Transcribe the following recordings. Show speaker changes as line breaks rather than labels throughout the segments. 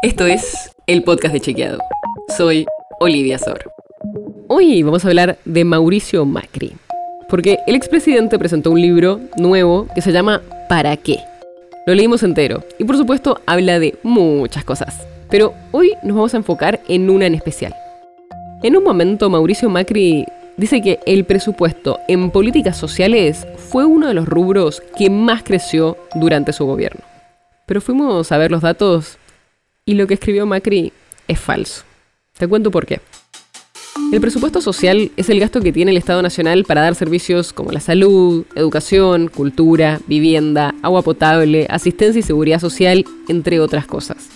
Esto es el podcast de Chequeado. Soy Olivia Sor. Hoy vamos a hablar de Mauricio Macri. Porque el expresidente presentó un libro nuevo que se llama ¿Para qué? Lo leímos entero y por supuesto habla de muchas cosas. Pero hoy nos vamos a enfocar en una en especial. En un momento Mauricio Macri dice que el presupuesto en políticas sociales fue uno de los rubros que más creció durante su gobierno. Pero fuimos a ver los datos y lo que escribió Macri es falso. Te cuento por qué. El presupuesto social es el gasto que tiene el Estado Nacional para dar servicios como la salud, educación, cultura, vivienda, agua potable, asistencia y seguridad social, entre otras cosas.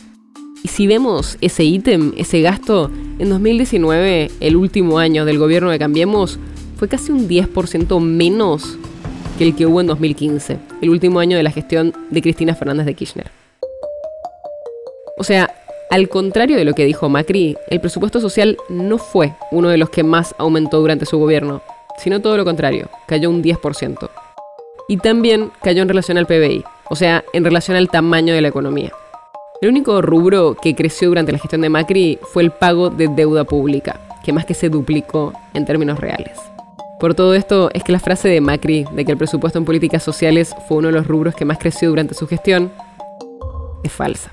Y si vemos ese ítem, ese gasto, en 2019, el último año del gobierno de Cambiemos, fue casi un 10% menos que el que hubo en 2015, el último año de la gestión de Cristina Fernández de Kirchner. O sea, al contrario de lo que dijo Macri, el presupuesto social no fue uno de los que más aumentó durante su gobierno, sino todo lo contrario, cayó un 10%. Y también cayó en relación al PBI, o sea, en relación al tamaño de la economía. El único rubro que creció durante la gestión de Macri fue el pago de deuda pública, que más que se duplicó en términos reales. Por todo esto es que la frase de Macri de que el presupuesto en políticas sociales fue uno de los rubros que más creció durante su gestión es falsa.